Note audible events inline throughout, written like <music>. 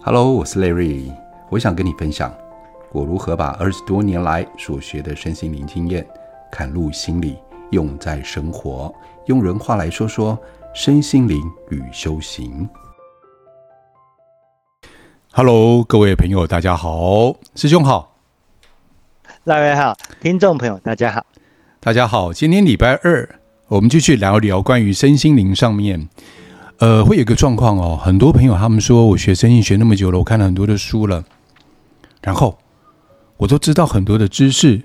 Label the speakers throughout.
Speaker 1: Hello，我是 Larry，我想跟你分享我如何把二十多年来所学的身心灵经验嵌入心里，用在生活。用人话来说说身心灵与修行。Hello，各位朋友，大家好，师兄好
Speaker 2: ，Larry 好，听众朋友大家好，
Speaker 1: 大家好，今天礼拜二，我们继续聊一聊关于身心灵上面。呃，会有一个状况哦，很多朋友他们说，我学生意学那么久了，我看了很多的书了，然后我都知道很多的知识，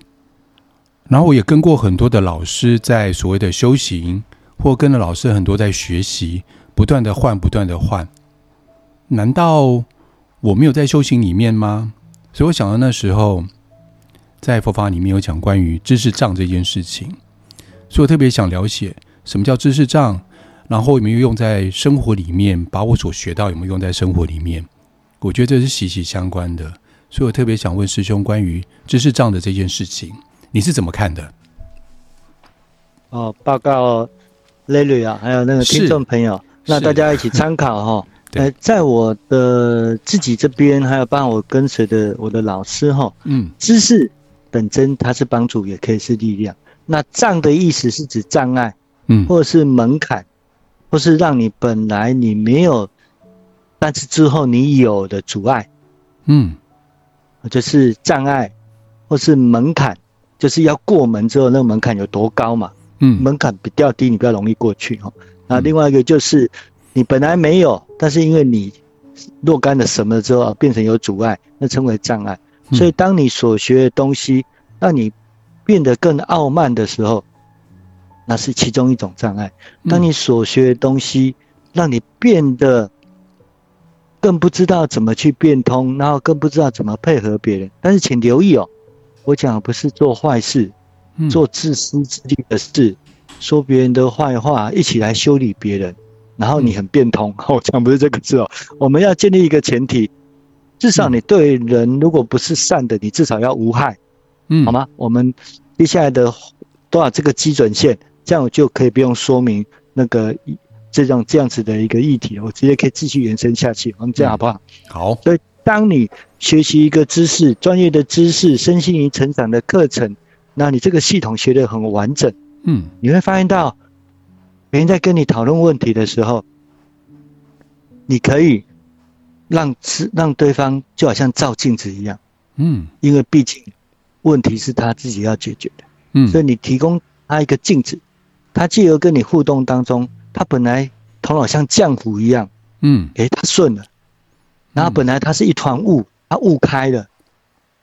Speaker 1: 然后我也跟过很多的老师在所谓的修行，或跟着老师很多在学习，不断的换，不断的换，难道我没有在修行里面吗？所以我想到那时候在佛法里面有讲关于知识障这件事情，所以我特别想了解什么叫知识障。然后有没有用在生活里面？把我所学到有没有用在生活里面？我觉得这是息息相关的，所以我特别想问师兄关于知识障的这件事情，你是怎么看的？
Speaker 2: 哦，报告 Larry 啊，还有那个听众朋友，那大家一起参考哈、<laughs> 哦。呃，在我的自己这边，还有帮我跟随的我的老师哈、哦，嗯，知识本身它是帮助，也可以是力量。那障的意思是指障碍，嗯，或者是门槛。或是让你本来你没有，但是之后你有的阻碍，嗯，就是障碍，或是门槛，就是要过门之后那个门槛有多高嘛？嗯，门槛比较低，你比较容易过去哈。那另外一个就是你本来没有，但是因为你若干的什么之后变成有阻碍，那称为障碍。所以当你所学的东西让你变得更傲慢的时候。那是其中一种障碍。当你所学的东西让你变得更不知道怎么去变通，然后更不知道怎么配合别人。但是请留意哦，我讲的不是做坏事，做自私自利的事，说别人的坏话，一起来修理别人，然后你很变通。<laughs> 我讲不是这个字哦。我们要建立一个前提，至少你对人如果不是善的，你至少要无害，嗯，好吗？我们接下来的多少这个基准线？这样我就可以不用说明那个这种这样子的一个议题，我直接可以继续延伸下去。我们这样好不好？
Speaker 1: 好。
Speaker 2: 所以，当你学习一个知识、专业的知识、身心灵成长的课程，那你这个系统学得很完整，嗯，你会发现到别人在跟你讨论问题的时候，你可以让让对方就好像照镜子一样，嗯，因为毕竟问题是他自己要解决的，嗯，所以你提供他一个镜子。他借由跟你互动当中，他本来头脑像浆糊一样，嗯，诶，他顺了，然后本来他是一团雾，他雾开了，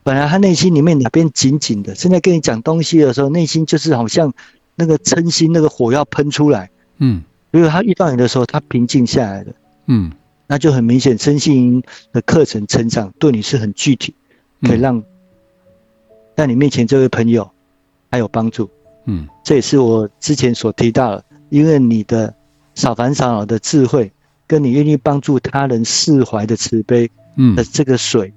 Speaker 2: 本来他内心里面哪边紧紧的，现在跟你讲东西的时候，内心就是好像那个嗔心那个火要喷出来，嗯，如果他遇到你的时候，他平静下来了，嗯，那就很明显，身心的课程成长对你是很具体，可以让在你面前这位朋友还有帮助。嗯，这也是我之前所提到的，因为你的少烦少恼的智慧，跟你愿意帮助他人释怀的慈悲，嗯，的这个水，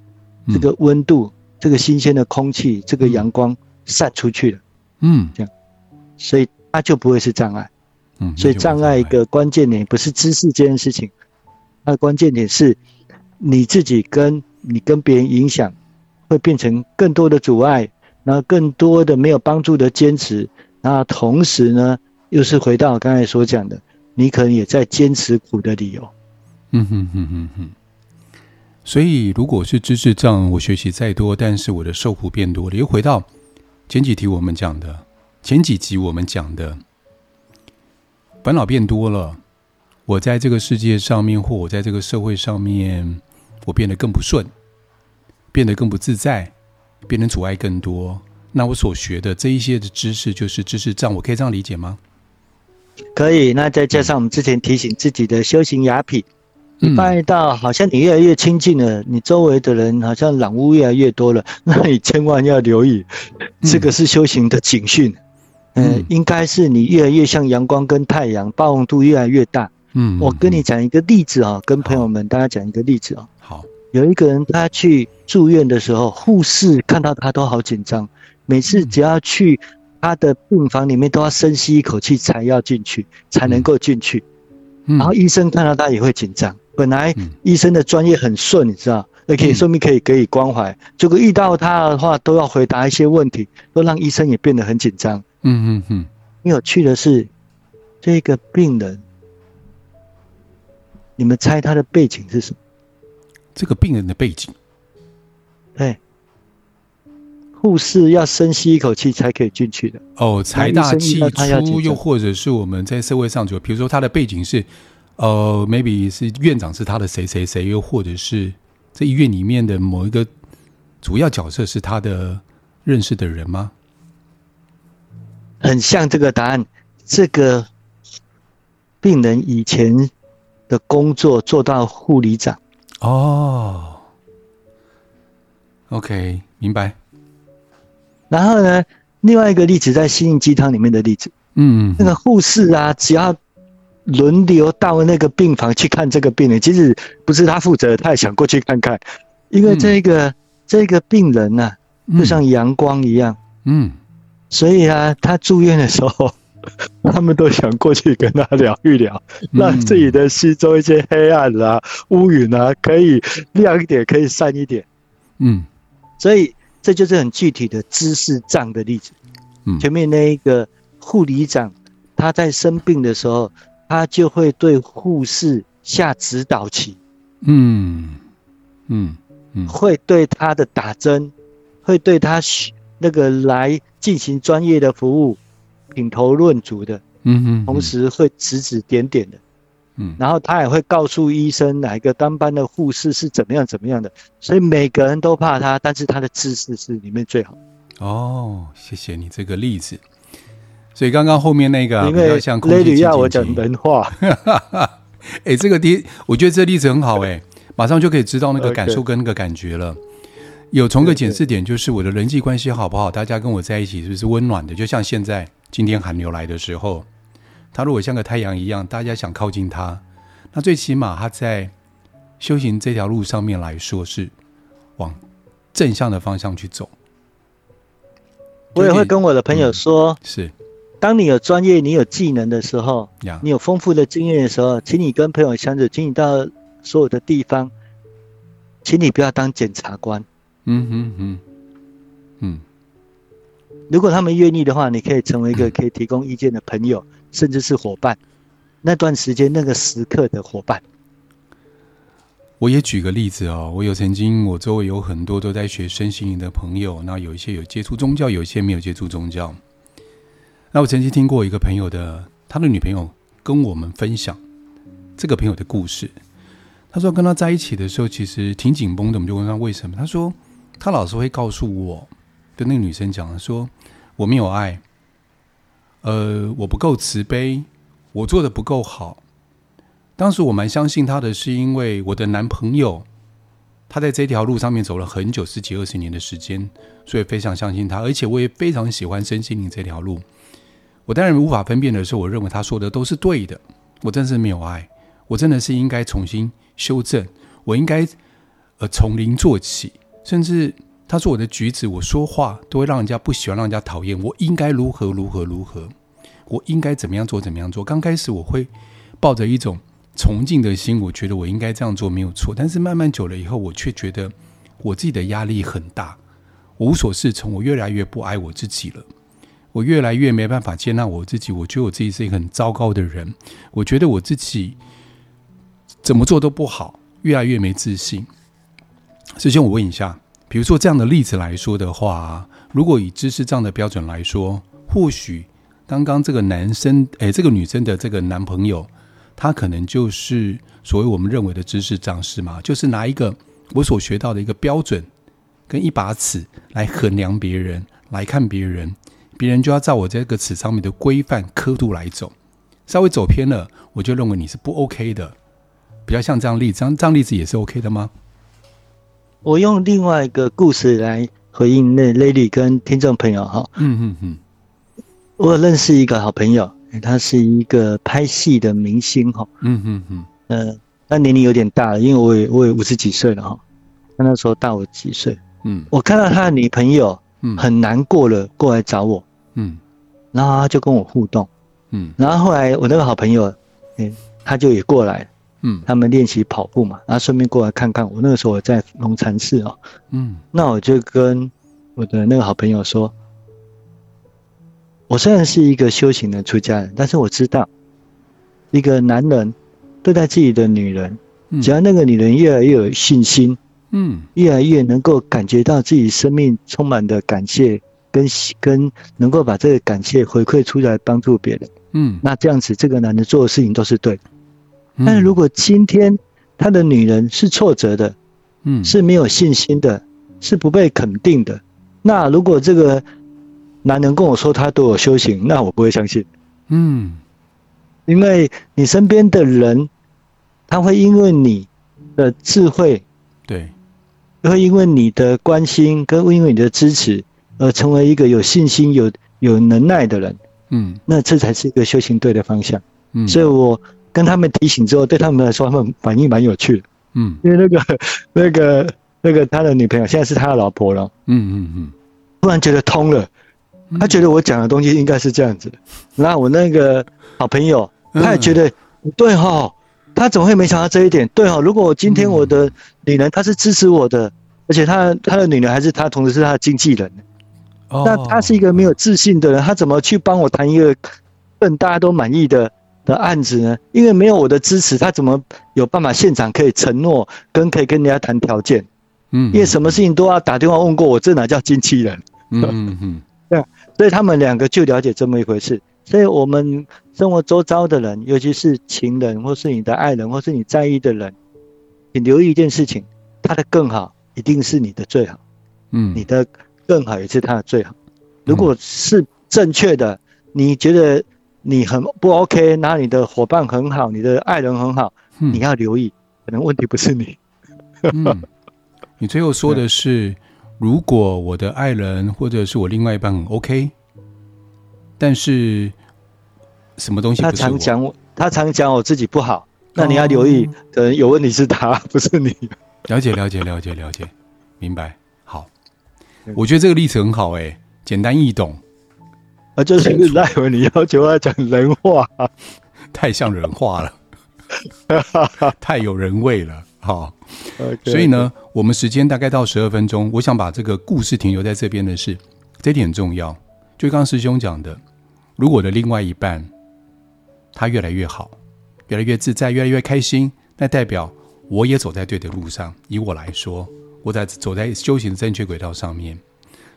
Speaker 2: 嗯、这个温度，这个新鲜的空气，这个阳光散出去了，嗯，这样，所以它就不会是障碍，嗯，所以障碍一个关键点不是知识这件事情，它的关键点是你自己跟你跟别人影响，会变成更多的阻碍。那更多的没有帮助的坚持，那同时呢，又是回到刚才所讲的，你可能也在坚持苦的理由。
Speaker 1: 嗯哼哼哼哼。所以，如果是知识障，我学习再多，但是我的受苦变多了。又回到前几题我们讲的，前几集我们讲的，烦恼变多了，我在这个世界上面，或我在这个社会上面，我变得更不顺，变得更不自在。变成阻碍更多，那我所学的这一些的知识就是知识障，我可以这样理解吗？
Speaker 2: 可以。那再加上我们之前提醒自己的修行雅痞，嗯、你发现到好像你越来越亲近了，你周围的人好像染污越来越多了，<laughs> 那你千万要留意，这个是修行的警讯。嗯、呃，应该是你越来越像阳光跟太阳，包容度越来越大。嗯，我跟你讲一个例子啊，跟朋友们大家讲一个例子啊。
Speaker 1: 好。
Speaker 2: 有一个人，他去住院的时候，护士看到他都好紧张。每次只要去他的病房里面，都要深吸一口气才要进去，才能够进去。然后医生看到他也会紧张。本来医生的专业很顺，你知道，也可以说明可以给予关怀。结果遇到他的话，都要回答一些问题，都让医生也变得很紧张。
Speaker 1: 嗯嗯嗯。
Speaker 2: 很有趣的是，这个病人，你们猜他的背景是什么？
Speaker 1: 这个病人的背景，
Speaker 2: 对，护士要深吸一口气才可以进去的。
Speaker 1: 哦，财大气粗，又或者是我们在社会上就，比如说他的背景是。呃，maybe 是院长是他的谁谁谁，又或者是这医院里面的某一个主要角色是他的认识的人吗？
Speaker 2: 很像这个答案。这个病人以前的工作做到护理长。
Speaker 1: 哦，OK，明白。
Speaker 2: 然后呢，另外一个例子在心灵鸡汤里面的例子，嗯，那个护士啊，只要。轮流到那个病房去看这个病人，即使不是他负责，他也想过去看看，因为这个、嗯、这个病人呢、啊，就像阳光一样，嗯，所以啊，他住院的时候，<laughs> 他们都想过去跟他聊一聊，让自己的心中一些黑暗啊、乌云啊，可以亮一点，可以散一点，嗯，所以这就是很具体的知识障的例子。嗯，前面那一个护理长，他在生病的时候。他就会对护士下指导棋，嗯。嗯。嗯，会对他的打针，会对他那个来进行专业的服务品头论足的，嗯嗯，同时会指指点点的，嗯，然后他也会告诉医生哪一个当班的护士是怎么样怎么样的，所以每个人都怕他，但是他的知识是里面最好。
Speaker 1: 哦，谢谢你这个例子。所以刚刚后面那个比较像空气清净机。
Speaker 2: 要我讲人话，<laughs>
Speaker 1: 哎，这个例，我觉得这个例子很好，哎，马上就可以知道那个感受 <laughs> 跟那个感觉了。有从个检视点，就是我的人际关系好不好？大家跟我在一起是不是温暖的？就像现在今天寒流来的时候，他如果像个太阳一样，大家想靠近他，那最起码他在修行这条路上面来说是往正向的方向去走。
Speaker 2: 我也会跟我的朋友说，
Speaker 1: 嗯、是。
Speaker 2: 当你有专业、你有技能的时候，你有丰富的经验的时候，请你跟朋友相处，请你到所有的地方，请你不要当检察官。嗯嗯嗯嗯。如果他们愿意的话，你可以成为一个可以提供意见的朋友，甚至是伙伴。那段时间、那个时刻的伙伴。
Speaker 1: 我也举个例子哦，我有曾经，我周围有很多都在学身心灵的朋友，那有一些有接触宗教，有一些没有接触宗教。那我曾经听过一个朋友的，他的女朋友跟我们分享这个朋友的故事。他说跟他在一起的时候，其实挺紧绷的。我们就问他为什么？他说他老是会告诉我，跟那个女生讲说我没有爱，呃，我不够慈悲，我做的不够好。当时我蛮相信他的，是因为我的男朋友他在这条路上面走了很久，十几二十年的时间，所以非常相信他，而且我也非常喜欢身心灵这条路。我当然无法分辨的是，我认为他说的都是对的。我真是没有爱，我真的是应该重新修正。我应该呃从零做起，甚至他说我的举止、我说话都会让人家不喜欢，让人家讨厌。我应该如何如何如何？我应该怎么样做？怎么样做？刚开始我会抱着一种崇敬的心，我觉得我应该这样做没有错。但是慢慢久了以后，我却觉得我自己的压力很大，无所适从，我越来越不爱我自己了。我越来越没办法接纳我自己，我觉得我自己是一个很糟糕的人，我觉得我自己怎么做都不好，越来越没自信。首先，我问一下，比如说这样的例子来说的话，如果以知识障的标准来说，或许刚刚这个男生，诶，这个女生的这个男朋友，他可能就是所谓我们认为的知识障，是吗？就是拿一个我所学到的一个标准跟一把尺来衡量别人，来看别人。别人就要照我这个尺上面的规范刻度来走，稍微走偏了，我就认为你是不 OK 的。比较像这样例子，这样这样例子也是 OK 的吗？
Speaker 2: 我用另外一个故事来回应那 Lady 跟听众朋友哈。嗯嗯嗯。我认识一个好朋友，他是一个拍戏的明星哈。嗯嗯嗯。呃，他年龄有点大了，因为我也我也五十几岁了哈。他那时候大我几岁。嗯。我看到他的女朋友。嗯，很难过了，过来找我，嗯，然后他就跟我互动，嗯，然后后来我那个好朋友，哎，他就也过来，嗯，他们练习跑步嘛，然后顺便过来看看我。那个时候我在龙禅寺哦，嗯，那我就跟我的那个好朋友说，我虽然是一个修行的出家人，但是我知道，一个男人对待自己的女人，只要那个女人越来越有信心，嗯，越来越能够感觉到自己生命充满的感谢。跟跟能够把这个感谢回馈出来帮助别人，嗯，那这样子这个男的做的事情都是对的。但是如果今天他的女人是挫折的，嗯，是没有信心的，是不被肯定的，那如果这个男人跟我说他都有修行，那我不会相信，嗯，因为你身边的人，他会因为你的智慧，对，会因为你的关心跟因为你的支持。而成为一个有信心、有有能耐的人，嗯，那这才是一个修行对的方向。嗯，所以我跟他们提醒之后，对他们来说，他们反应蛮有趣的。嗯，因为那个、<laughs> 那个、那个他的女朋友现在是他的老婆了。嗯嗯嗯，突然觉得通了，他觉得我讲的东西应该是这样子。然后我那个好朋友，他也觉得对哈，他怎么会没想到这一点？对哈，如果我今天我的女人她是支持我的，而且他他的女人还是他同时是他的经纪人。那他是一个没有自信的人，他怎么去帮我谈一个更大家都满意的的案子呢？因为没有我的支持，他怎么有办法现场可以承诺跟可以跟人家谈条件？嗯，因为什么事情都要打电话问过我，这哪叫经纪人？嗯嗯嗯，<laughs> 对，所以他们两个就了解这么一回事。所以我们生活周遭的人，尤其是情人，或是你的爱人，或是你在意的人，你留意一件事情，他的更好一定是你的最好。嗯，你的。更好也是他的最好。如果是正确的，你觉得你很不 OK，那你的伙伴很好，你的爱人很好，你要留意，可能问题不是你。
Speaker 1: 嗯，<laughs> 你最后说的是，如果我的爱人或者是我另外一半很 OK，但是什么东西？
Speaker 2: 他常讲我，他常讲我自己不好，那你要留意，可能有问题是他，<laughs> 不是你。
Speaker 1: 了解，了解，了解，了解，明白。好我觉得这个例子很好哎、欸，简单易懂，
Speaker 2: 啊，就是赖文，你要求他讲人话，<laughs>
Speaker 1: 太像人话了，<laughs> 太有人味了，好，Okay. 所以呢，我们时间大概到十二分钟，我想把这个故事停留在这边的是，这点很重要。就刚刚师兄讲的，如果我的另外一半他越来越好，越来越自在，越来越开心，那代表我也走在对的路上。以我来说。我在走在修行的正确轨道上面，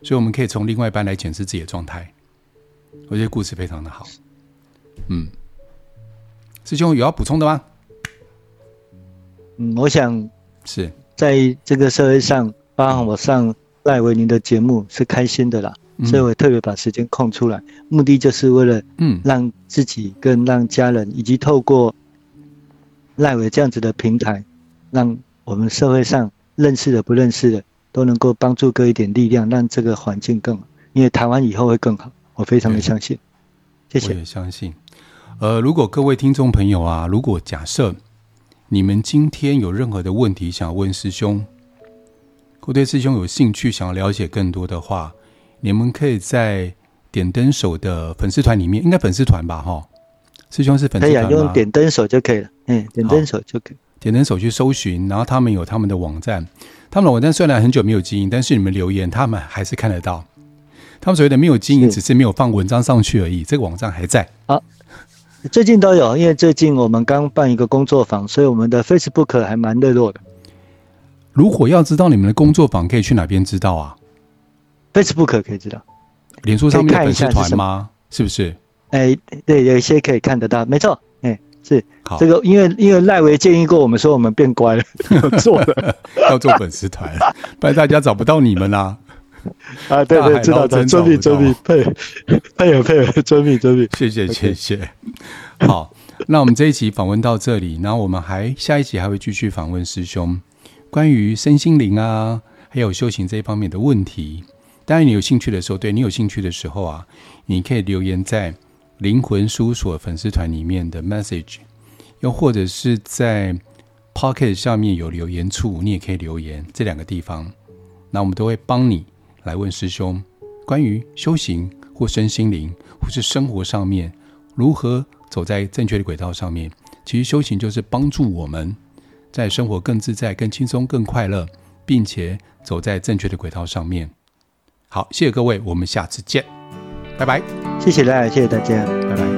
Speaker 1: 所以我们可以从另外一半来检视自己的状态。我觉得故事非常的好。嗯，师兄有要补充的吗？
Speaker 2: 嗯，我想
Speaker 1: 是
Speaker 2: 在这个社会上，包含我上赖维宁的节目是开心的啦，嗯、所以我特别把时间空出来，目的就是为了嗯，让自己跟让家人，以及透过赖维这样子的平台，让我们社会上。认识的不认识的都能够帮助各一点力量，让这个环境更好。因为台湾以后会更好，我非常的相信。谢谢。
Speaker 1: 我也相信。呃，如果各位听众朋友啊，如果假设你们今天有任何的问题想问师兄，或对师兄有兴趣想要了解更多的话，你们可以在点灯手的粉丝团里面，应该粉丝团吧？哈，师兄是粉丝团吗？可以啊，
Speaker 2: 用点灯手就可以了。嗯，点灯手就可以。
Speaker 1: 点灯手去搜寻，然后他们有他们的网站。他们的网站虽然很久没有经营，但是你们留言，他们还是看得到。他们所谓的没有经营，只是没有放文章上去而已。这个网站还在。好，
Speaker 2: 最近都有，因为最近我们刚办一个工作坊，所以我们的 Facebook 还蛮热络的。
Speaker 1: 如果要知道你们的工作坊，可以去哪边知道啊
Speaker 2: ？Facebook 可以知道。
Speaker 1: 脸书上面的粉丝团吗？是不是？
Speaker 2: 哎，对，有一些可以看得到，没错。是好这个，因为因为赖维建议过我们说，我们变乖了，<laughs> 要做了，<laughs>
Speaker 1: 要做粉丝团，不然大家找不到你们啦。
Speaker 2: 啊，<laughs> 对对，知道，遵命遵命，配配合 <laughs> 配合，遵命遵命，
Speaker 1: 谢谢谢谢。好，那我们这一期访问到这里，然后我们还下一集还会继续访问师兄，关于身心灵啊，还有修行这一方面的问题。当然，你有兴趣的时候，对你有兴趣的时候啊，你可以留言在。灵魂事务所粉丝团里面的 message，又或者是在 Pocket 下面有留言处，你也可以留言这两个地方，那我们都会帮你来问师兄关于修行或身心灵或是生活上面如何走在正确的轨道上面，其实修行就是帮助我们在生活更自在、更轻松、更快乐，并且走在正确的轨道上面。好，谢谢各位，我们下次见，拜拜。
Speaker 2: 谢谢大家，谢谢大家，
Speaker 1: 拜拜。